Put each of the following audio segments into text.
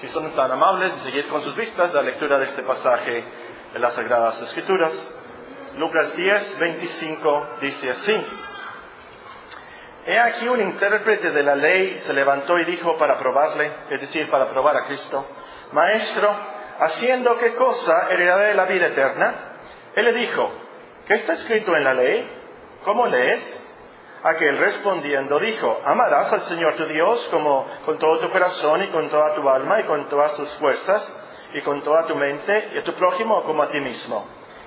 si son tan amables de seguir con sus vistas la lectura de este pasaje de las Sagradas Escrituras. Lucas 10, 25 dice así. He aquí un intérprete de la ley se levantó y dijo para probarle, es decir, para probar a Cristo, Maestro, ¿haciendo qué cosa heredaré la vida eterna? Él le dijo, ¿qué está escrito en la ley? ¿Cómo lees? Aquel respondiendo dijo, amarás al Señor tu Dios como con todo tu corazón y con toda tu alma y con todas tus fuerzas y con toda tu mente y a tu prójimo como a ti mismo.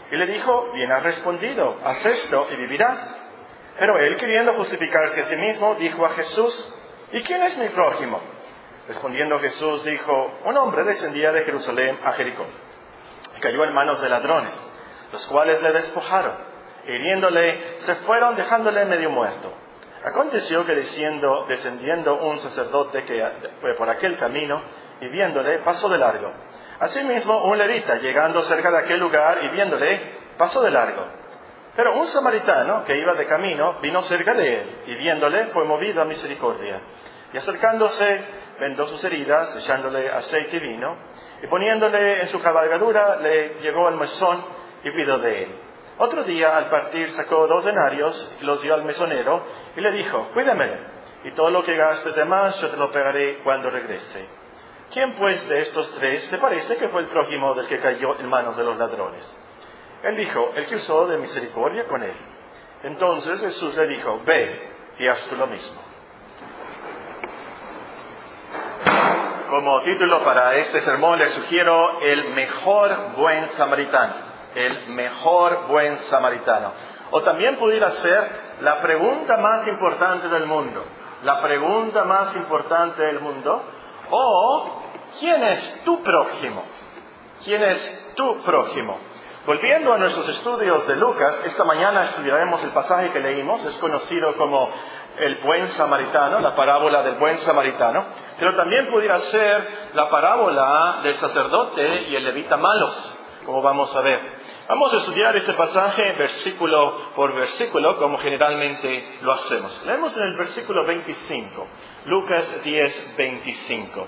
Y le dijo, bien has respondido, haz esto y vivirás. Pero él, queriendo justificarse a sí mismo, dijo a Jesús, ¿y quién es mi prójimo? Respondiendo Jesús dijo, un hombre descendía de Jerusalén a Jericó y cayó en manos de ladrones, los cuales le despojaron hiriéndole, se fueron dejándole medio muerto. Aconteció que desciendo, descendiendo un sacerdote que fue por aquel camino y viéndole, pasó de largo. Asimismo, un levita, llegando cerca de aquel lugar y viéndole, pasó de largo. Pero un samaritano que iba de camino vino cerca de él y viéndole fue movido a misericordia. Y acercándose, vendó sus heridas, echándole aceite y vino, y poniéndole en su cabalgadura, le llegó al mesón y pidió de él. Otro día, al partir, sacó dos denarios y los dio al mesonero y le dijo, cuídame, y todo lo que gastes de más yo te lo pagaré cuando regrese. ¿Quién pues de estos tres te parece que fue el prójimo del que cayó en manos de los ladrones? Él dijo, el que usó de misericordia con él. Entonces Jesús le dijo, ve y haz tú lo mismo. Como título para este sermón le sugiero el mejor buen samaritano el mejor buen samaritano. O también pudiera ser la pregunta más importante del mundo, la pregunta más importante del mundo, o ¿quién es tu prójimo? ¿Quién es tu prójimo? Volviendo a nuestros estudios de Lucas, esta mañana estudiaremos el pasaje que leímos, es conocido como el buen samaritano, la parábola del buen samaritano, pero también pudiera ser la parábola del sacerdote y el levita malos, como vamos a ver. Vamos a estudiar este pasaje versículo por versículo, como generalmente lo hacemos. Leemos en el versículo 25, Lucas 10, 25.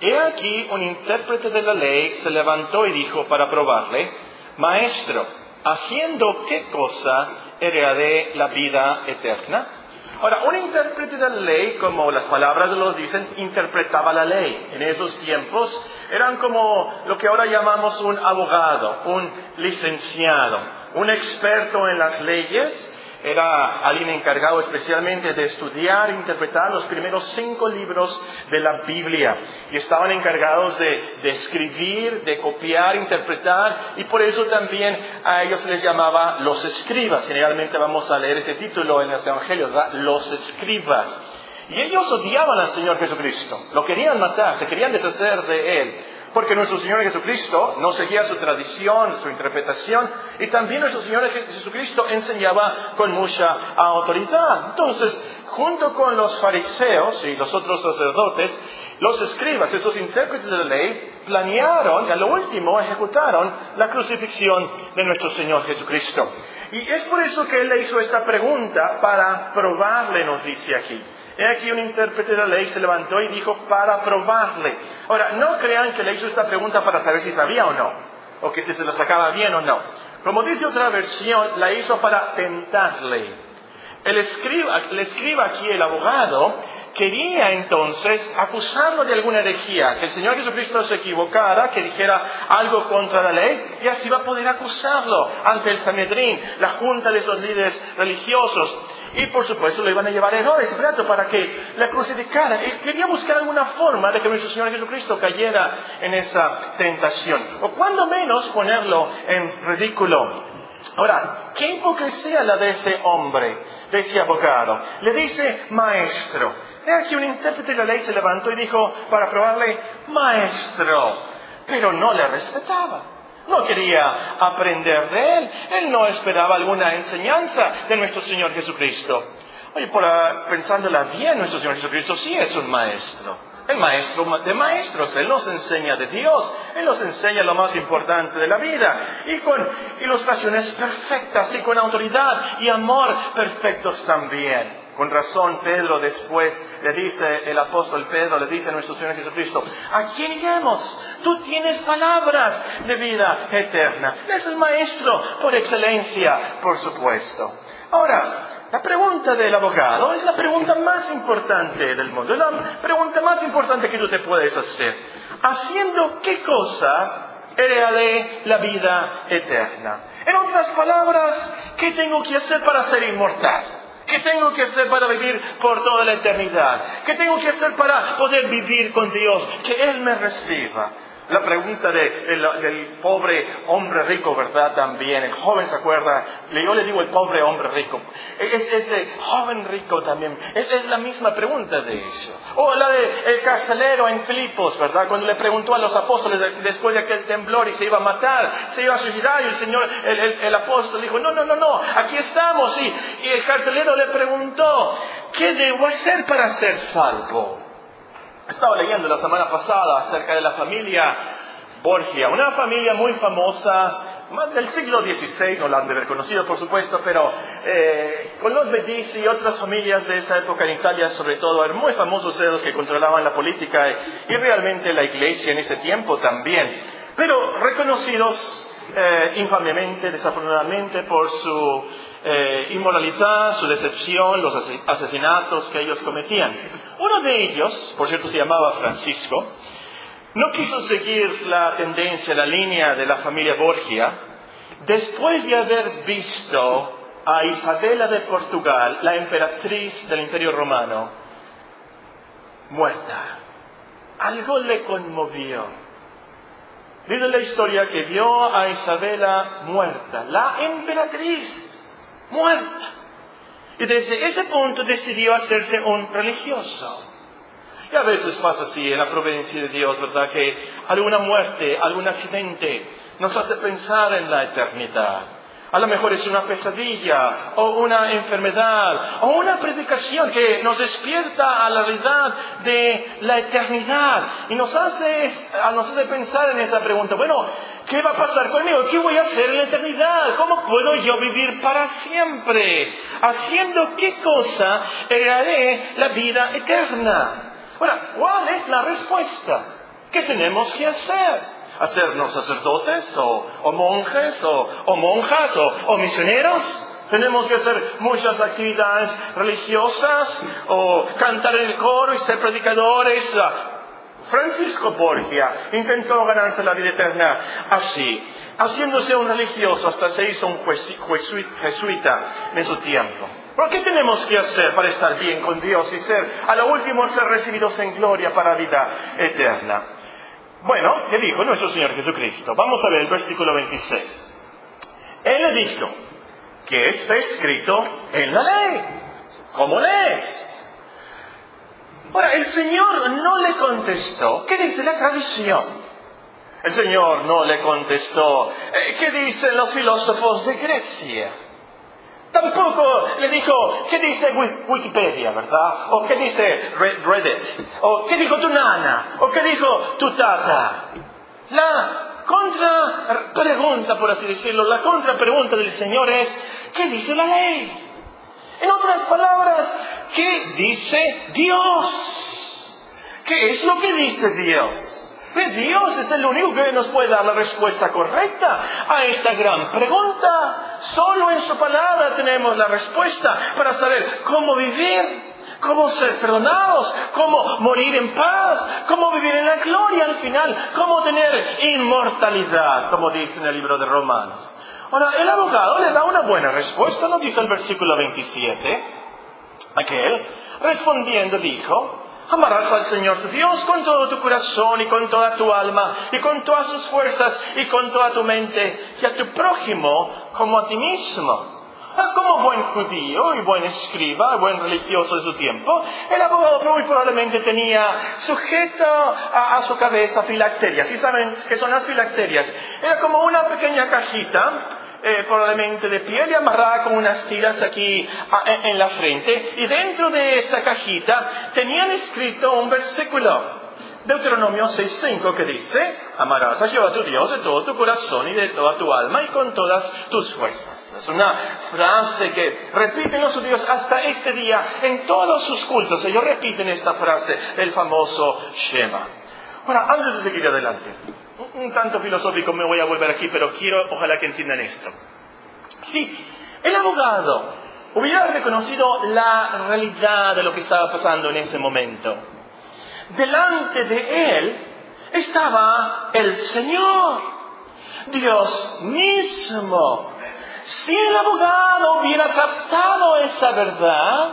He aquí un intérprete de la ley se levantó y dijo para probarle, Maestro, ¿haciendo qué cosa heredaré la vida eterna? Ahora, un intérprete de la ley, como las palabras de los dicen, interpretaba la ley. En esos tiempos eran como lo que ahora llamamos un abogado, un licenciado, un experto en las leyes era alguien encargado especialmente de estudiar e interpretar los primeros cinco libros de la Biblia. Y estaban encargados de, escribir, de copiar, interpretar, y por eso también a ellos les llamaba los escribas. Generalmente vamos a leer este título en los evangelios, los escribas. Y ellos odiaban al Señor Jesucristo, lo querían matar, se querían deshacer de Él. Porque nuestro Señor Jesucristo no seguía su tradición, su interpretación, y también nuestro Señor Jesucristo enseñaba con mucha autoridad. Entonces, junto con los fariseos y los otros sacerdotes, los escribas, estos intérpretes de la ley, planearon y a lo último ejecutaron la crucifixión de nuestro Señor Jesucristo. Y es por eso que Él le hizo esta pregunta para probarle, nos dice aquí. He aquí un intérprete de la ley se levantó y dijo para probarle. Ahora, no crean que le hizo esta pregunta para saber si sabía o no, o que si se lo sacaba bien o no. Como dice otra versión, la hizo para tentarle. El escriba, el escriba aquí, el abogado, quería entonces acusarlo de alguna herejía, que el Señor Jesucristo se equivocara, que dijera algo contra la ley, y así va a poder acusarlo ante el Sanedrín, la junta de esos líderes religiosos. Y por supuesto le iban a llevar a Herodes para que la crucificaran. Y quería buscar alguna forma de que nuestro Señor Jesucristo cayera en esa tentación. O cuando menos ponerlo en ridículo. Ahora, ¿qué hipocresía la de ese hombre, de ese abogado? Le dice maestro. He aquí un intérprete de la ley se levantó y dijo para probarle maestro. Pero no le respetaba. No quería aprender de Él. Él no esperaba alguna enseñanza de nuestro Señor Jesucristo. Oye, por, pensándola bien, nuestro Señor Jesucristo sí es un maestro. El maestro de maestros, Él nos enseña de Dios, Él nos enseña lo más importante de la vida, y con ilustraciones perfectas, y con autoridad y amor perfectos también. Con razón, Pedro después le dice, el apóstol Pedro le dice a nuestro Señor Jesucristo, ¿a quién iremos? Tú tienes palabras de vida eterna. Es el maestro por excelencia, por supuesto. Ahora, la pregunta del abogado es la pregunta más importante del mundo, la pregunta más importante que tú te puedes hacer. ¿Haciendo qué cosa heredaré la vida eterna? En otras palabras, ¿qué tengo que hacer para ser inmortal? ¿Qué tengo que hacer para vivir por toda la eternidad? ¿Qué tengo que hacer para poder vivir con Dios? Que Él me reciba. La pregunta del pobre hombre rico, ¿verdad? También, el joven se acuerda, yo le digo el pobre hombre rico, es ese joven rico también, es, la misma pregunta de eso. O la del carcelero en Filipos, ¿verdad? Cuando le preguntó a los apóstoles después de aquel temblor y se iba a matar, se iba a suicidar, y el Señor, el, apóstol dijo, no, no, no, no, aquí estamos. Y, y el carcelero le preguntó, ¿qué debo hacer para ser salvo? Estaba leyendo la semana pasada acerca de la familia Borgia, una familia muy famosa, más del siglo XVI, no la han de haber conocido por supuesto, pero eh, con los Medici y otras familias de esa época en Italia, sobre todo, eran muy famosos eran los que controlaban la política y, realmente la iglesia en ese tiempo también, pero reconocidos eh, infamemente, desafortunadamente, por su eh, inmoralidad, su decepción, los asesinatos que ellos cometían. Uno de ellos, por cierto, se llamaba Francisco, no quiso seguir la tendencia, la línea de la familia Borgia, después de haber visto a Isabela de Portugal, la emperatriz del Imperio Romano, muerta. Algo le conmovió. Dice la historia que vio a Isabela muerta, la emperatriz muerta. Y desde ese punto decidió hacerse un religioso. Y a veces pasa así en la providencia de Dios, ¿verdad? Que alguna muerte, algún accidente nos hace pensar en la eternidad. A lo mejor es una pesadilla o una enfermedad o una predicación que nos despierta a la realidad de la eternidad y nos hace, nos hace pensar en esa pregunta. Bueno, ¿qué va a pasar conmigo? ¿Qué voy a hacer en la eternidad? ¿Cómo puedo yo vivir para siempre? ¿Haciendo qué cosa heredaré la vida eterna? Bueno, ¿cuál es la respuesta? ¿Qué tenemos que hacer? Hacernos sacerdotes o, monjes o, monjas o, misioneros. Tenemos que hacer muchas actividades religiosas o cantar en el coro y ser predicadores. Francisco Borgia intentó ganarse la vida eterna así, haciéndose un religioso hasta se hizo un jesuita en su tiempo. ¿Por qué tenemos que hacer para estar bien con Dios y ser, a lo último, ser recibidos en gloria para vida eterna? Bueno, ¿qué dijo nuestro Señor Jesucristo? Vamos a ver el versículo 26. Él le dijo, ¿qué está escrito en la ley? ¿Cómo lees? Ahora, el Señor no le contestó, ¿qué dice la tradición? El Señor no le contestó, eh, ¿qué dicen los filósofos de Grecia? Tampoco le dijo, ¿qué dice Wikipedia, verdad? O ¿qué dice Reddit? O ¿qué dijo tu nana? O ¿qué dijo tu tata? La contra pregunta, por así decirlo, la contra pregunta del Señor es, ¿qué dice la ley? En otras palabras, ¿qué dice Dios? ¿Qué es lo que dice Dios? Dios es el único que nos puede dar la respuesta correcta a esta gran pregunta. Solo en su palabra tenemos la respuesta para saber cómo vivir, cómo ser perdonados, cómo morir en paz, cómo vivir en la gloria al final, cómo tener inmortalidad, como dice en el libro de Romanos. Ahora, el abogado le da una buena respuesta, ¿no dice el versículo 27? Aquel, respondiendo, dijo, Amarás al Señor tu Dios con todo tu corazón y con toda tu alma y con todas tus fuerzas y con toda tu mente y a tu prójimo como a ti mismo. Ah, como buen judío y buen escriba, buen religioso de su tiempo, el abogado muy probablemente tenía sujeto a, su cabeza filacterias. ¿Y saben qué son las filacterias? Era como una pequeña cajita eh, probablemente de piel y amarrada con unas tiras aquí en la frente. Y dentro de esta cajita tenían escrito un versículo. Deuteronomio 6.5 que dice, amarás a Jehová tu Dios de todo tu corazón y de toda tu alma y con todas tus fuerzas. Es una frase que repiten los judíos hasta este día en todos sus cultos. Ellos repiten esta frase, el famoso Shema. Ahora, antes de seguir adelante, un tanto filosófico me voy a volver aquí, pero quiero, ojalá que entiendan esto. Sí, el abogado hubiera reconocido la realidad de lo que estaba pasando en ese momento. Delante de él estaba el Señor, Dios mismo. Si el abogado hubiera captado esa verdad,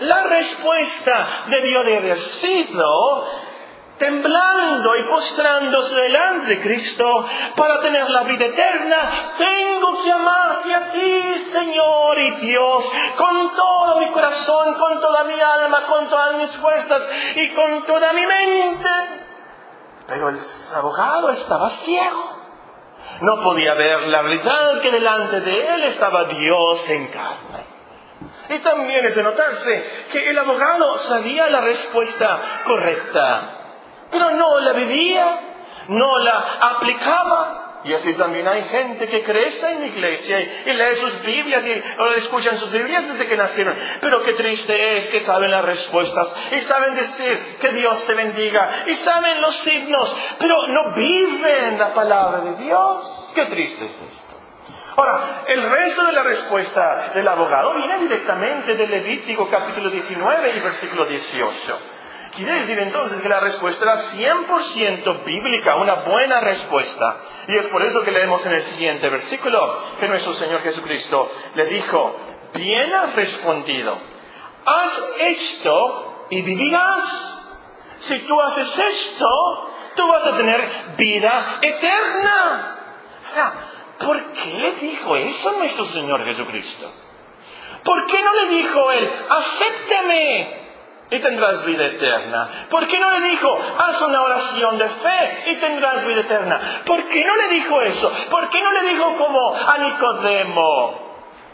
la respuesta debió de haber sido temblando y postrándose delante de Cristo para tener la vida eterna, tengo que amarte a ti, Señor y Dios, con todo mi corazón, con toda mi alma, con todas mis fuerzas y con toda mi mente. Pero el abogado estaba ciego. No podía ver la realidad que delante de él estaba Dios en carne. Y también es de notarse que el abogado sabía la respuesta correcta pero no la vivía, no la aplicaba. Y así también hay gente que crece en la iglesia y, lee sus Biblias y o escuchan sus Biblias desde que nacieron. Pero qué triste es que saben las respuestas y saben decir que Dios te bendiga y saben los signos, pero no viven la palabra de Dios. Qué triste es esto. Ahora, el resto de la respuesta del abogado viene directamente del Levítico capítulo 19 y versículo 18. Quiere decir entonces que la respuesta era 100% bíblica, una buena respuesta. Y es por eso que leemos en el siguiente versículo que nuestro Señor Jesucristo le dijo, bien has respondido, haz esto y vivirás. Si tú haces esto, tú vas a tener vida eterna. ¿Por qué le dijo eso nuestro Señor Jesucristo? ¿Por qué no le dijo él, acéptame? Y tendrás vida eterna. ¿Por qué no le dijo, haz una oración de fe y tendrás vida eterna? ¿Por qué no le dijo eso? ¿Por qué no le dijo como a Nicodemo?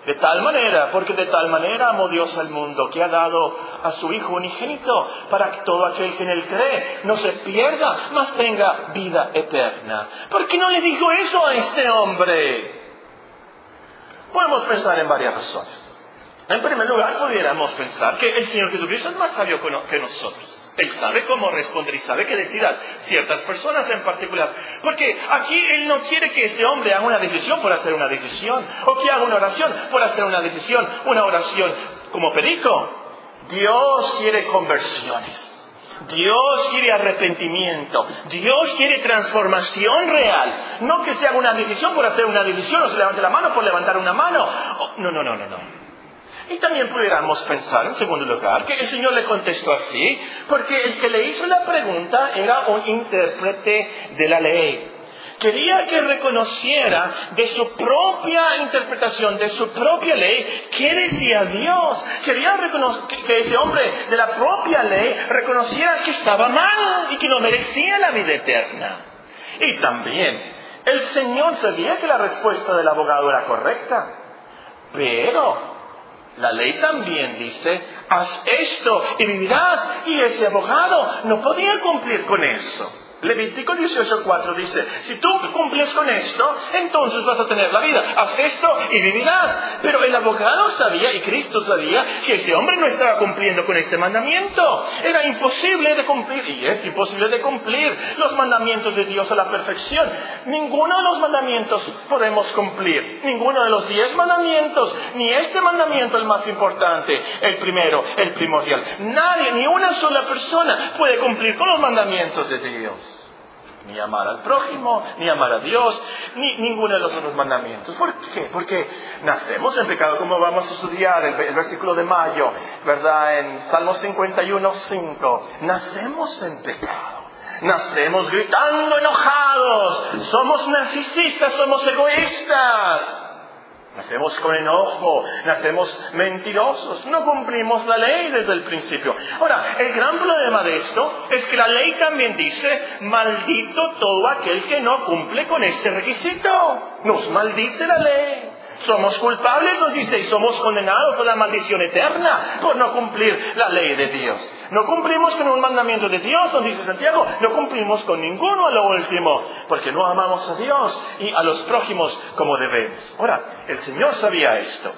De tal manera, porque de tal manera amó Dios al mundo, que ha dado a su Hijo unigénito, para que todo aquel que en él cree no se pierda, mas tenga vida eterna. ¿Por qué no le dijo eso a este hombre? Podemos pensar en varias razones. En primer lugar, pudiéramos pensar que el Señor Jesucristo es más sabio que nosotros. Él sabe cómo responder y sabe qué decir a ciertas personas en particular. Porque aquí Él no quiere que este hombre haga una decisión por hacer una decisión, o que haga una oración por hacer una decisión, una oración como perico. Dios quiere conversiones. Dios quiere arrepentimiento. Dios quiere transformación real. No que se haga una decisión por hacer una decisión o se levante la mano por levantar una mano. no, no, no, no, no. Y también pudiéramos pensar, en segundo lugar, que el Señor le contestó así, porque el que le hizo la pregunta era un intérprete de la ley. Quería que reconociera de su propia interpretación, de su propia ley, qué decía Dios. Quería que ese hombre de la propia ley reconociera que estaba mal y que no merecía la vida eterna. Y también, el Señor sabía que la respuesta del abogado era correcta, pero la ley también dice, haz esto y vivirás. Y ese abogado no podía cumplir con eso. Levítico 18.4 dice, si tú cumples con esto, entonces vas a tener la vida. Haz esto y vivirás. Pero el abogado sabía y Cristo sabía que ese hombre no estaba cumpliendo con este mandamiento. Era imposible de cumplir y es imposible de cumplir los mandamientos de Dios a la perfección. Ninguno de los mandamientos podemos cumplir. Ninguno de los diez mandamientos, ni este mandamiento el más importante, el primero, el primordial. Nadie, ni una sola persona puede cumplir con los mandamientos de Dios ni amar al prójimo, ni amar a Dios, ni ninguno de los otros mandamientos. ¿Por qué? Porque nacemos en pecado, como vamos a estudiar el, versículo de mayo, ¿verdad? En Salmo 51, 5. Nacemos en pecado. Nacemos gritando enojados. Somos narcisistas, somos egoístas. Nacemos con enojo, nacemos mentirosos, no cumplimos la ley desde el principio. Ahora, el gran problema de esto es que la ley también dice, maldito todo aquel que no cumple con este requisito. Nos maldice la ley. Somos culpables, nos dice, y somos condenados a la maldición eterna por no cumplir la ley de Dios. No cumplimos con un mandamiento de Dios, nos dice Santiago, no cumplimos con ninguno a lo último, porque no amamos a Dios y a los prójimos como debemos. Ahora, el Señor sabía esto.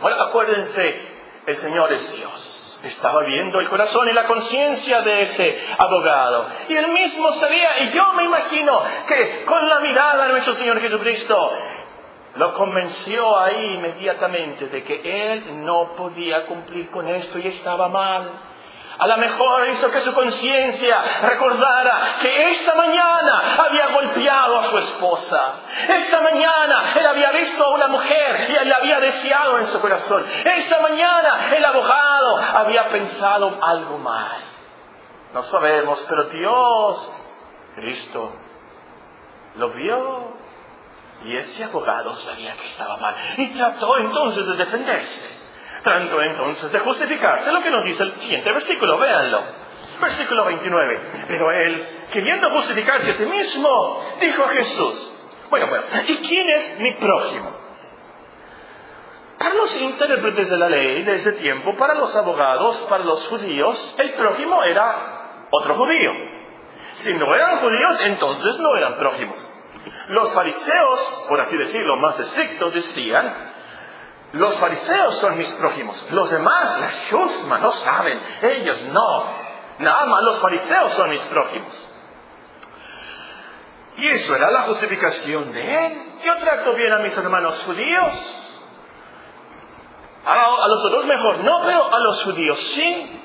Ahora, acuérdense, el Señor es Dios. Estaba viendo el corazón y la conciencia de ese abogado. Y él mismo sabía, y yo me imagino que con la mirada de nuestro Señor Jesucristo, lo convenció ahí inmediatamente de que él no podía cumplir con esto y estaba mal. A lo mejor hizo que su conciencia recordara que esa mañana había golpeado a su esposa. Esa mañana él había visto a una mujer y él la había deseado en su corazón. Esa mañana el abogado había pensado algo mal. No sabemos, pero Dios, Cristo, lo vio. Y ese abogado sabía que estaba mal. Y trató entonces de defenderse. Trató entonces de justificarse lo que nos dice el siguiente versículo, véanlo. Versículo 29. Pero él, queriendo justificarse a sí mismo, dijo a Jesús, bueno, bueno, ¿y quién es mi prójimo? Para los intérpretes de la ley de ese tiempo, para los abogados, para los judíos, el prójimo era otro judío. Si no eran judíos, entonces no eran prójimos. Los fariseos, por así decirlo, más estrictos, decían, los fariseos son mis prójimos. Los demás, las chusmas, no saben. Ellos no. Nada más los fariseos son mis prójimos. Y eso era la justificación de él. Yo trato bien a mis hermanos judíos. A, los otros mejor no, pero a los judíos sí.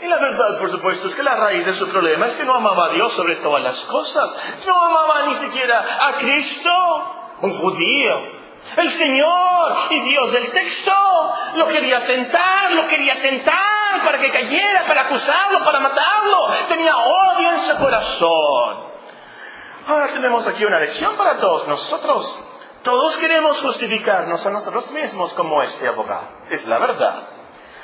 Y la verdad, por supuesto, es que la raíz de su problema es que no amaba a Dios sobre todas las cosas. No amaba ni siquiera a Cristo, un judío. El Señor y Dios del texto lo quería tentar, lo quería tentar para que cayera, para acusarlo, para matarlo. Tenía odio en su corazón. Ahora tenemos aquí una lección para todos nosotros. Todos queremos justificarnos a nosotros mismos como este abogado. Es la verdad.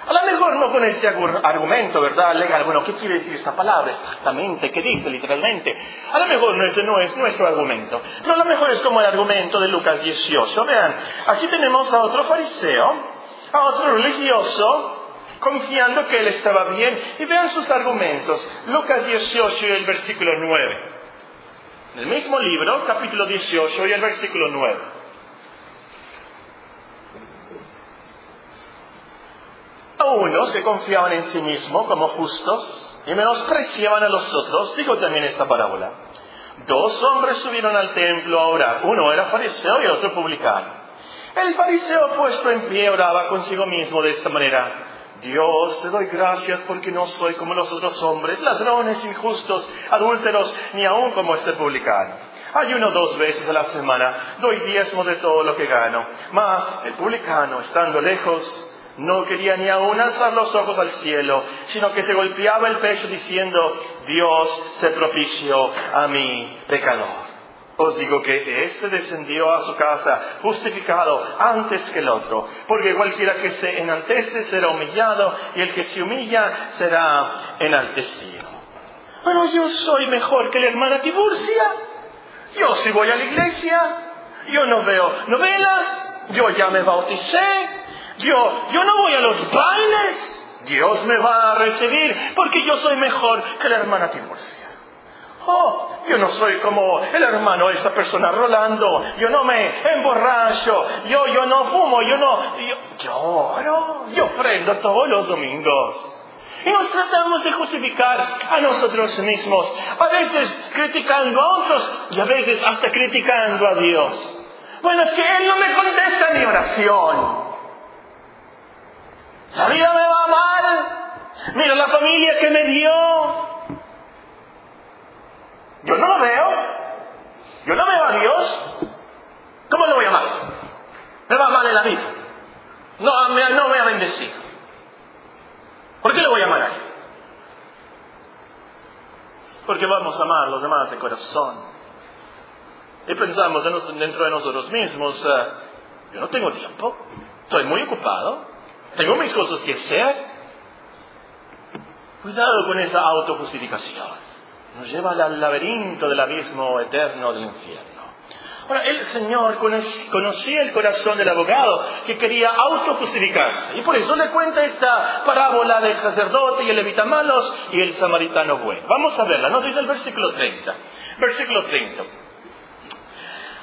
A lo mejor no con este argumento, ¿verdad? Legal, bueno, ¿qué quiere decir esta palabra exactamente? ¿Qué dice literalmente? A lo mejor no, no es nuestro argumento, pero a lo mejor es como el argumento de Lucas 18. Vean, aquí tenemos a otro fariseo, a otro religioso, confiando que él estaba bien, y vean sus argumentos. Lucas 18 y el versículo 9. En el mismo libro, capítulo 18 y el versículo 9. A unos que confiaban en sí mismos como justos y menospreciaban a los otros, dijo también esta parábola. Dos hombres subieron al templo a orar. Uno era fariseo y otro publicano. El fariseo puesto en pie oraba consigo mismo de esta manera. Dios, te doy gracias porque no soy como los otros hombres, ladrones, injustos, adúlteros, ni aun como este publicano. Ayuno dos veces a la semana, doy diezmo de todo lo que gano. Mas el publicano, estando lejos, no quería ni aún alzar los ojos al cielo, sino que se golpeaba el pecho diciendo, Dios se propició a mi pecador. Os digo que éste descendió a su casa justificado antes que el otro, porque cualquiera que se enaltece será humillado y el que se humilla será enaltecido. Pero yo soy mejor que la hermana Tiburcia. Yo si voy a la iglesia, yo no veo novelas, yo ya me bauticé, yo, yo no voy a los bailes. Dios me va a recibir porque yo soy mejor que la hermana Timorcia. Oh, yo no soy como el hermano de esta persona Rolando. Yo no me emborracho. Yo, yo no fumo. Yo no. Yo, yo Yo ofrendo todos los domingos. Y nos tratamos de justificar a nosotros mismos. A veces criticando a otros y a veces hasta criticando a Dios. Bueno, es que Él no me contesta mi oración. La vida me va mal. Mira la familia que me dio. Yo no lo veo. Yo no veo a Dios. ¿Cómo le voy a amar? Me va mal en la vida. No, me, no me ha bendecido. ¿Por qué le voy a amar a él? Porque vamos a amar a los demás de corazón. Y pensamos dentro de nosotros mismos, eh, yo no tengo tiempo, estoy muy ocupado, tengo mis cosas que hacer. Cuidado con esa autojustificación. Nos lleva al laberinto del abismo eterno del infierno. Ahora, el Señor conocía el corazón del abogado que quería autojustificarse. Y por eso le cuenta esta parábola del sacerdote y el levita malos y el samaritano bueno. Vamos a verla, nos dice el versículo 30. Versículo 30.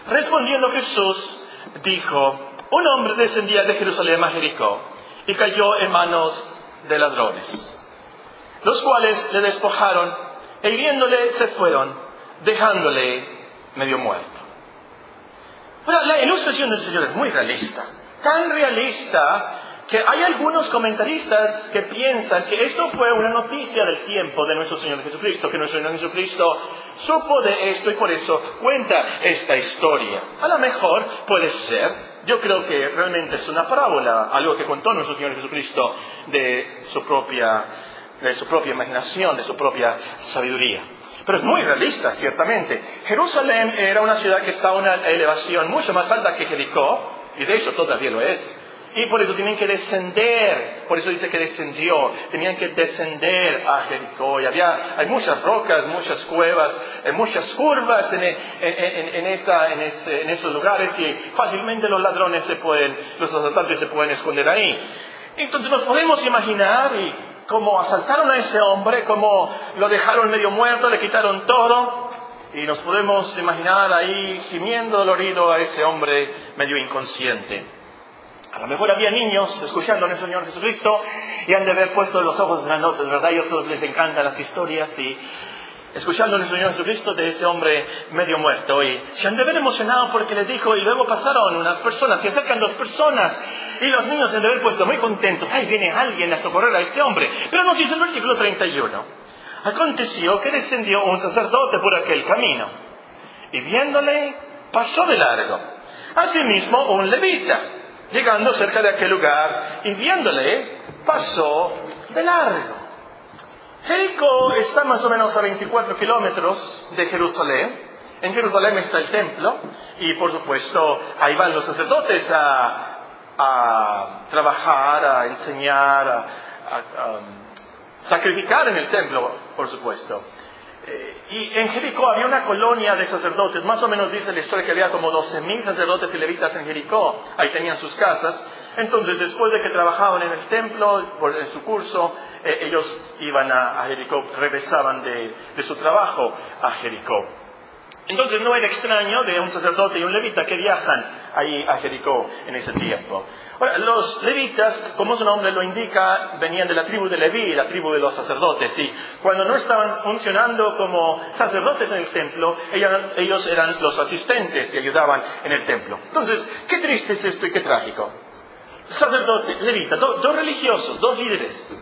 Respondiendo Jesús, dijo, un hombre descendía de Jerusalén a Jericó y cayó en manos de ladrones, los cuales le despojaron e hiriéndole se fueron, dejándole medio muerto. la ilustración del Señor es muy realista, tan realista que hay algunos comentaristas que piensan que esto fue una noticia del tiempo de nuestro Señor Jesucristo, que nuestro Señor Jesucristo supo de esto y por eso cuenta esta historia. A lo mejor puede ser, yo creo que realmente es una parábola, algo que contó nuestro Señor Jesucristo de su propia, de su propia imaginación, de su propia sabiduría. Pero es muy realista, ciertamente. Jerusalén era una ciudad que estaba a una elevación mucho más alta que Jericó, y de hecho todavía lo es. Y por eso tienen que descender, por eso dice que descendió, tenían que descender a Jericó. Y había, hay muchas rocas, muchas cuevas, eh, muchas curvas en, en, esos lugares y fácilmente los ladrones se pueden, los asaltantes se pueden esconder ahí. Entonces nos podemos imaginar y cómo asaltaron a ese hombre, cómo lo dejaron medio muerto, le quitaron todo. Y nos podemos imaginar ahí gimiendo dolorido a ese hombre medio inconsciente. A lo mejor había niños escuchando al Señor Jesucristo y han de haber puesto los ojos grandotes, ¿verdad? A ellos les encantan las historias y escuchando al Señor Jesucristo de ese hombre medio muerto y se han de haber emocionado porque les dijo y luego pasaron unas personas, se acercan dos personas y los niños se han de haber puesto muy contentos, ¡ay, viene alguien a socorrer a este hombre! Pero nos dice el versículo 31, aconteció que descendió un sacerdote por aquel camino y viéndole pasó de largo. Asimismo un levita llegando cerca de aquel lugar y viéndole, pasó de largo. Jericó está más o menos a 24 kilómetros de Jerusalén. En Jerusalén está el templo y por supuesto ahí van los sacerdotes a, trabajar, a enseñar, a, um, sacrificar en el templo, por supuesto. Eh, y en Jericó había una colonia de sacerdotes, más o menos dice la historia que había como 12.000 sacerdotes y levitas en Jericó, ahí tenían sus casas. Entonces, después de que trabajaban en el templo, en su curso, eh, ellos iban a, Jericó, regresaban de, de su trabajo a Jericó. Entonces no era extraño de un sacerdote y un levita que viajan ahí a Jericó en ese tiempo. Ahora, los levitas, como su nombre lo indica, venían de la tribu de Leví, la tribu de los sacerdotes. Y cuando no estaban funcionando como sacerdotes en el templo, ellos eran los asistentes que ayudaban en el templo. Entonces, qué triste es esto y qué trágico. Sacerdote, levita, dos religiosos, dos líderes,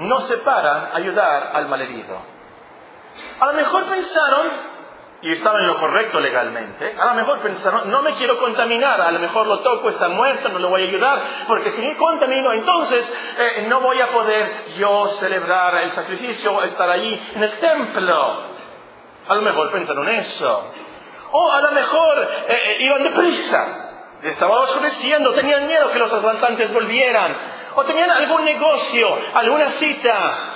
no se paran a ayudar al malherido. A lo mejor pensaron y estaba en lo correcto legalmente, a lo mejor pensaron, no me quiero contaminar, a lo mejor lo toco, está muerto, no le voy a ayudar, porque si me contamino, entonces eh, no voy a poder yo celebrar el sacrificio, estar ahí en el templo. A lo mejor pensaron eso. O a lo mejor eh, eh, iban deprisa, estaba oscureciendo, tenían miedo que los asaltantes volvieran, o tenían algún negocio, alguna cita,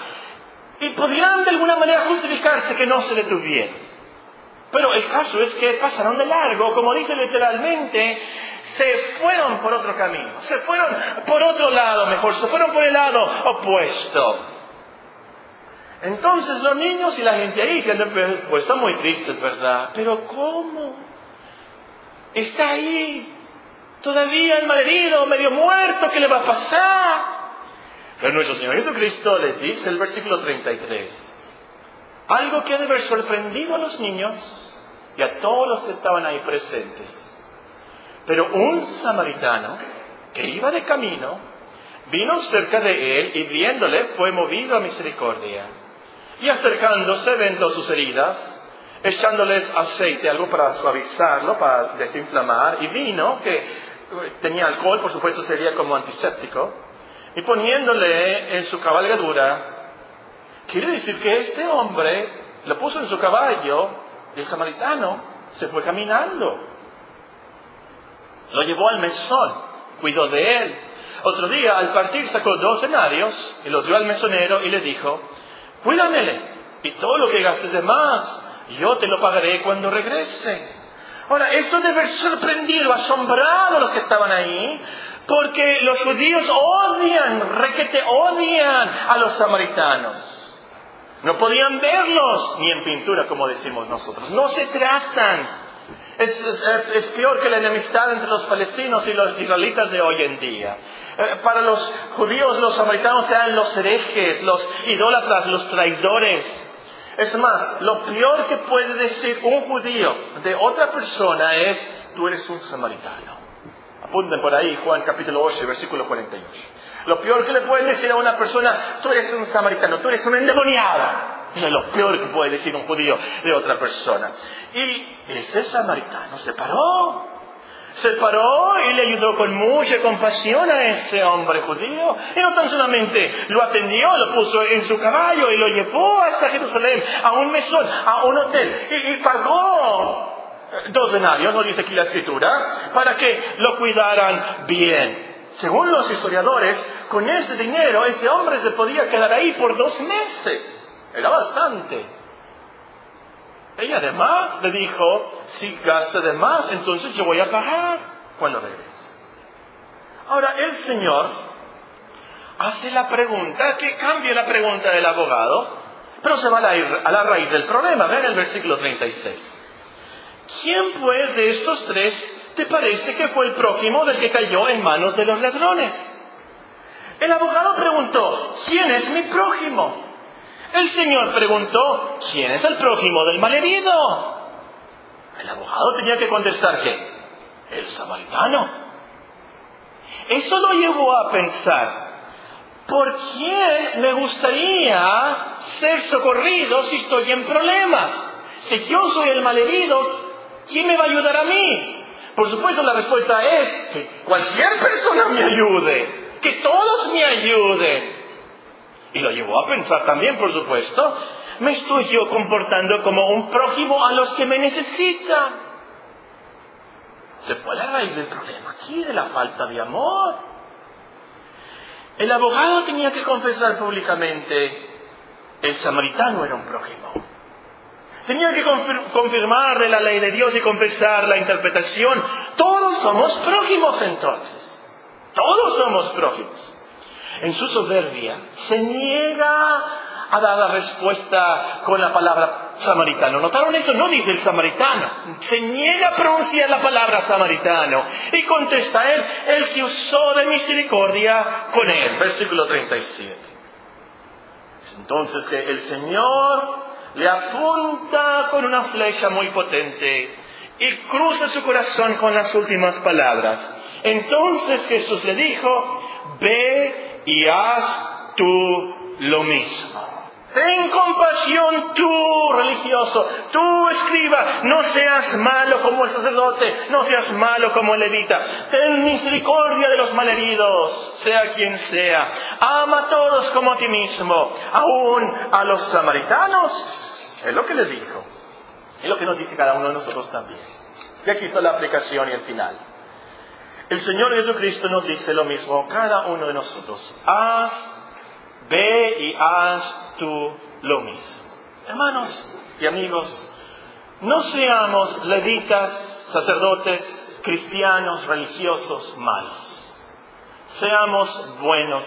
y podrían de alguna manera justificarse que no se detuvieron. Pero el caso es que pasaron de largo, como dice literalmente, se fueron por otro camino, se fueron por otro lado, mejor, se fueron por el lado opuesto. Entonces los niños y la gente ahí han pues están muy tristes, ¿verdad? Pero ¿cómo? Está ahí, todavía el malherido, medio muerto, ¿qué le va a pasar? Pero nuestro Señor Jesucristo les dice el versículo 33, algo que ha de haber sorprendido a los niños y a todos los que estaban ahí presentes. Pero un samaritano que iba de camino vino cerca de él y viéndole fue movido a misericordia. Y acercándose vendó sus heridas, echándoles aceite, algo para suavizarlo, para desinflamar, y vino que tenía alcohol, por supuesto sería como antiséptico, y poniéndole en su cabalgadura, Quiere decir que este hombre lo puso en su caballo y el samaritano se fue caminando. Lo llevó al mesón, cuidó de él. Otro día, al partir, sacó dos denarios y los dio al mesonero y le dijo, cuídamele y todo lo que gastes de más, yo te lo pagaré cuando regrese. Ahora, esto debe haber sorprendido, asombrado a los que estaban ahí, porque los judíos odian, requete odian a los samaritanos. No podían verlos ni en pintura, como decimos nosotros. No se tratan. Es, peor que la enemistad entre los palestinos y los israelitas de hoy en día. Eh, para los judíos, los samaritanos eran los herejes, los idólatras, los traidores. Es más, lo peor que puede decir un judío de otra persona es, tú eres un samaritano. Apunten por ahí Juan capítulo 8, versículo 48. Lo peor que le puede decir a una persona, tú eres un samaritano, tú eres una endemoniada. Eso es lo peor que puede decir un judío de otra persona. Y ese samaritano se paró. Se paró y le ayudó con mucha compasión a ese hombre judío. Y no tan solamente lo atendió, lo puso en su caballo y lo llevó hasta Jerusalén, a un mesón, a un hotel. Y, pagó dos denarios, no dice aquí la escritura, para que lo cuidaran bien. Según los historiadores, con ese dinero ese hombre se podía quedar ahí por dos meses. Era bastante. Ella además le dijo, si gasta de más, entonces yo voy a pagar cuando regrese. Ahora, el Señor hace la pregunta, que cambia la pregunta del abogado, pero se va a la, a la raíz del problema. Ven el versículo 36. ¿Quién pues de estos tres te parece que fue el prójimo del que cayó en manos de los ladrones? El abogado preguntó, ¿quién es mi prójimo? El Señor preguntó, ¿quién es el prójimo del malherido? El abogado tenía que contestar que, el samaritano. Eso lo llevó a pensar, ¿por quién me gustaría ser socorrido si estoy en problemas? Si yo soy el malherido, ¿quién me va a ayudar a mí? Por supuesto, la respuesta es que cualquier persona me ayude, que todos me ayuden. Y lo llevó a pensar también, por supuesto, me estoy yo comportando como un prójimo a los que me necesitan. Se fue a la raíz del problema aquí, de la falta de amor. El abogado tenía que confesar públicamente, el samaritano era un prójimo. Tenía que confirmar la ley de Dios y confesar la interpretación. Todos somos prójimos entonces. Todos somos prójimos en su soberbia, se niega a dar la respuesta con la palabra samaritano. ¿Notaron eso? No dice el samaritano. Se niega a pronunciar la palabra samaritano. Y contesta él, el que usó de misericordia con él. Versículo 37. Entonces que el Señor le apunta con una flecha muy potente y cruza su corazón con las últimas palabras. Entonces Jesús le dijo, ve y haz tú lo mismo. Ten compasión tú, religioso, tú escriba, no seas malo como el sacerdote, no seas malo como el levita. Ten misericordia de los malheridos, sea quien sea. Ama a todos como a ti mismo, aún a los samaritanos. Es lo que le dijo. Es lo que nos dice cada uno de nosotros también. Y aquí está la aplicación y el final. El Señor Jesucristo nos dice lo mismo, cada uno de nosotros, haz, ve y haz tú lo mismo. Hermanos y amigos, no seamos levitas, sacerdotes, cristianos, religiosos malos. Seamos buenos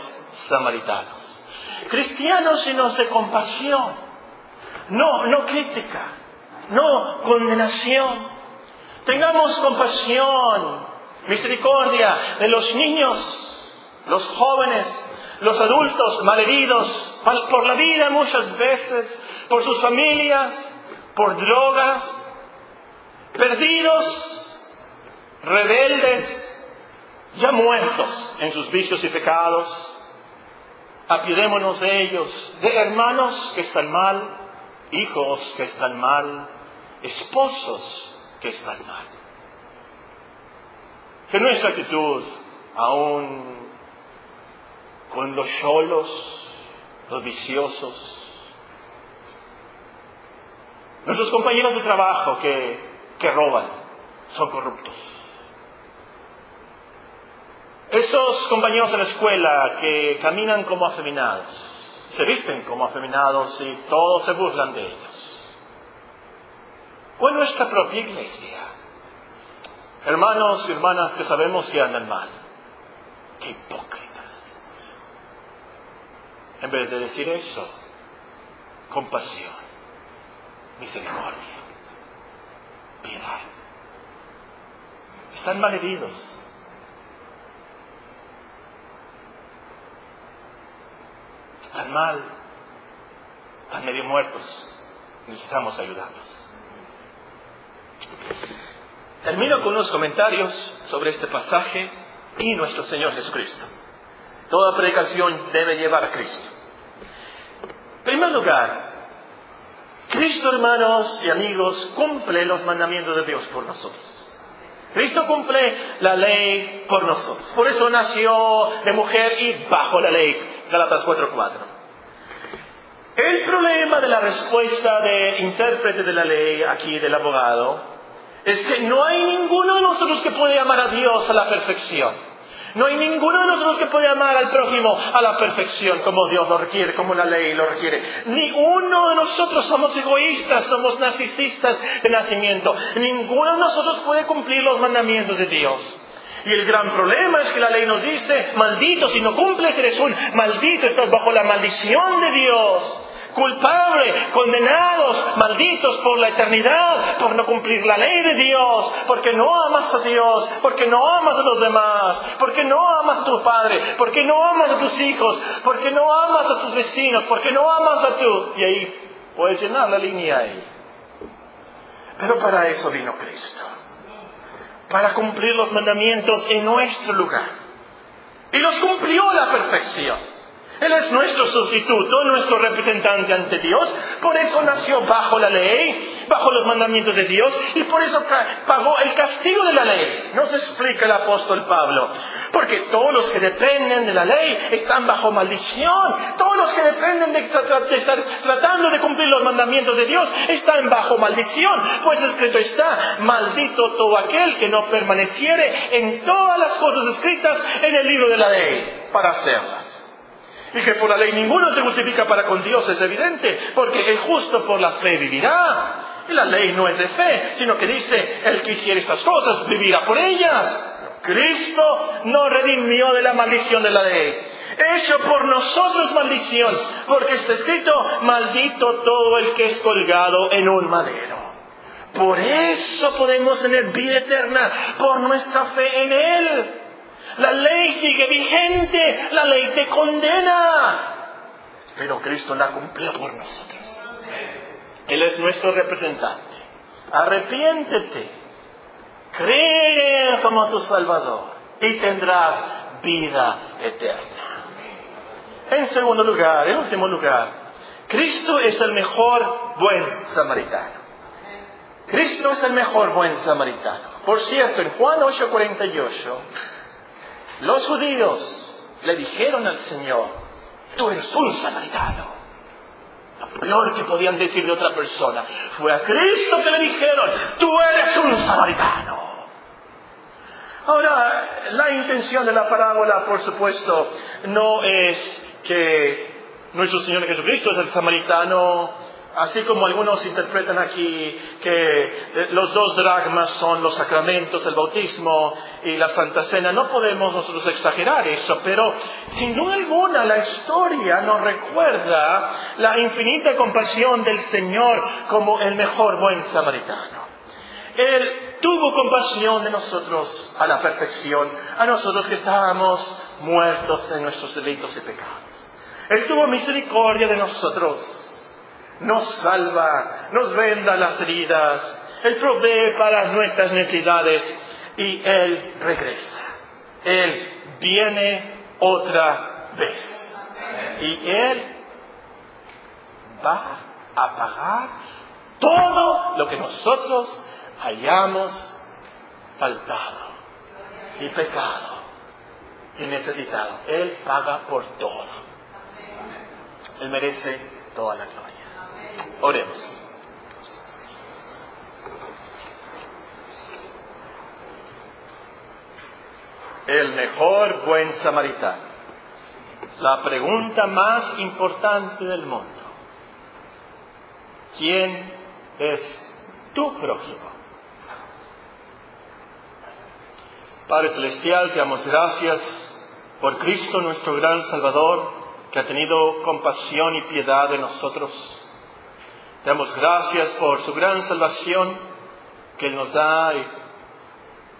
samaritanos. Cristianos llenos de compasión, no, no crítica, no condenación. Tengamos compasión misericordia de los niños, los jóvenes, los adultos malheridos por la vida muchas veces, por sus familias, por drogas, perdidos, rebeldes, ya muertos en sus vicios y pecados. Apiadémonos de ellos, de hermanos que están mal, hijos que están mal, esposos que están mal. Que nuestra actitud, aún con los solos, los viciosos, nuestros compañeros de trabajo que, que roban, son corruptos. Esos compañeros en la escuela que caminan como afeminados, se visten como afeminados y todos se burlan de ellos. O en nuestra propia iglesia, Hermanos y hermanas que sabemos que andan mal. Qué hipócritas. En vez de decir eso, compasión, misericordia, piedad. Están mal Están mal. Están medio muertos. Necesitamos ayudarlos. Termino con unos comentarios sobre este pasaje y nuestro Señor Jesucristo. Toda predicación debe llevar a Cristo. En primer lugar, Cristo, hermanos y amigos, cumple los mandamientos de Dios por nosotros. Cristo cumple la ley por nosotros. Por eso nació de mujer y bajo la ley. Galatas 4.4. El problema de la respuesta de intérprete de la ley aquí del abogado es que no hay ninguno de nosotros que puede amar a Dios a la perfección. No hay ninguno de nosotros que puede amar al prójimo a la perfección como Dios lo requiere, como la ley lo requiere. Ni uno de nosotros somos egoístas, somos narcisistas de nacimiento. Ninguno de nosotros puede cumplir los mandamientos de Dios. Y el gran problema es que la ley nos dice, maldito, si no cumples eres un maldito, estás bajo la maldición de Dios. Culpables, condenados, malditos por la eternidad, por no cumplir la ley de Dios, porque no amas a Dios, porque no amas a los demás, porque no amas a tu padre, porque no amas a tus hijos, porque no amas a tus vecinos, porque no amas a tu... Y ahí puedes llenar la línea ahí. Pero para eso vino Cristo, para cumplir los mandamientos en nuestro lugar. Y los cumplió a la perfección. Él es nuestro sustituto, nuestro representante ante Dios. Por eso nació bajo la ley, bajo los mandamientos de Dios, y por eso pagó el castigo de la ley. Nos explica el apóstol Pablo. Porque todos los que dependen de la ley están bajo maldición. Todos los que dependen de, estar tratando de cumplir los mandamientos de Dios están bajo maldición. Pues escrito está, maldito todo aquel que no permaneciere en todas las cosas escritas en el libro de la ley para hacerlas. Y que por la ley ninguno se justifica para con Dios es evidente, porque el justo por la fe vivirá. Y la ley no es de fe, sino que dice, el que hiciera estas cosas vivirá por ellas. Cristo nos redimió de la maldición de la ley. Hecho por nosotros maldición, porque está escrito, maldito todo el que es colgado en un madero. Por eso podemos tener vida eterna, por nuestra fe en Él. La ley sigue vigente, la ley te condena. Pero Cristo la cumplió por nosotros. Él es nuestro representante. Arrepiéntete. Cree como tu Salvador y tendrás vida eterna. En segundo lugar, en último lugar, Cristo es el mejor buen samaritano. Cristo es el mejor buen samaritano. Por cierto, en Juan 8:48, los judíos le dijeron al Señor, tú eres un samaritano. Lo peor que podían decir de otra persona fue a Cristo que le dijeron, tú eres un samaritano. Ahora, la intención de la parábola, por supuesto, no es que nuestro Señor Jesucristo es el samaritano Así como algunos interpretan aquí que eh, los dos dragmas son los sacramentos, el bautismo y la Santa Cena, no podemos nosotros exagerar eso, pero sin duda alguna la historia nos recuerda la infinita compasión del Señor como el mejor buen samaritano. Él tuvo compasión de nosotros a la perfección, a nosotros que estábamos muertos en nuestros delitos y pecados. Él tuvo misericordia de nosotros nos salva, nos venda las heridas, Él provee para nuestras necesidades y Él regresa. Él viene otra vez. Y Él va a pagar todo lo que nosotros hayamos faltado y pecado y necesitado. Él paga por todo. Él merece toda la gloria. Oremos. El mejor buen samaritano. La pregunta más importante del mundo. ¿Quién es tu prójimo? Padre Celestial, te damos gracias por Cristo nuestro gran Salvador, que ha tenido compasión y piedad de nosotros. Damos gracias por su gran salvación que Él nos da y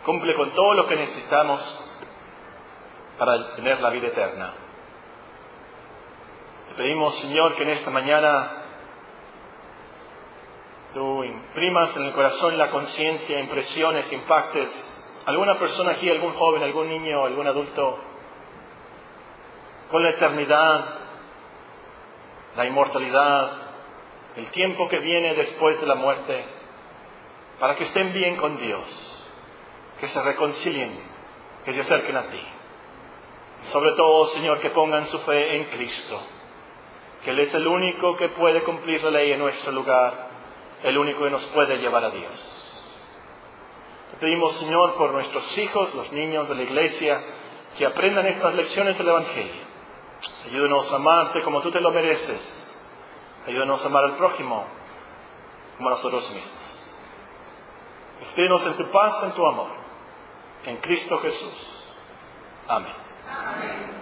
cumple con todo lo que necesitamos para tener la vida eterna. Te pedimos, Señor, que en esta mañana tú imprimas en el corazón la conciencia, impresiones, impactes alguna persona aquí, algún joven, algún niño, algún adulto, con la eternidad, la inmortalidad, el tiempo que viene después de la muerte, para que estén bien con Dios, que se reconcilien, que se acerquen a ti. Sobre todo, Señor, que pongan su fe en Cristo, que Él es el único que puede cumplir la ley en nuestro lugar, el único que nos puede llevar a Dios. Te pedimos, Señor, por nuestros hijos, los niños de la iglesia, que aprendan estas lecciones del Evangelio. Ayúdenos a amarte como tú te lo mereces. Ayúdenos a amar al prójimo como a nosotros mismos. Espírenos en tu paz, en tu amor. En Cristo Jesús. Amén.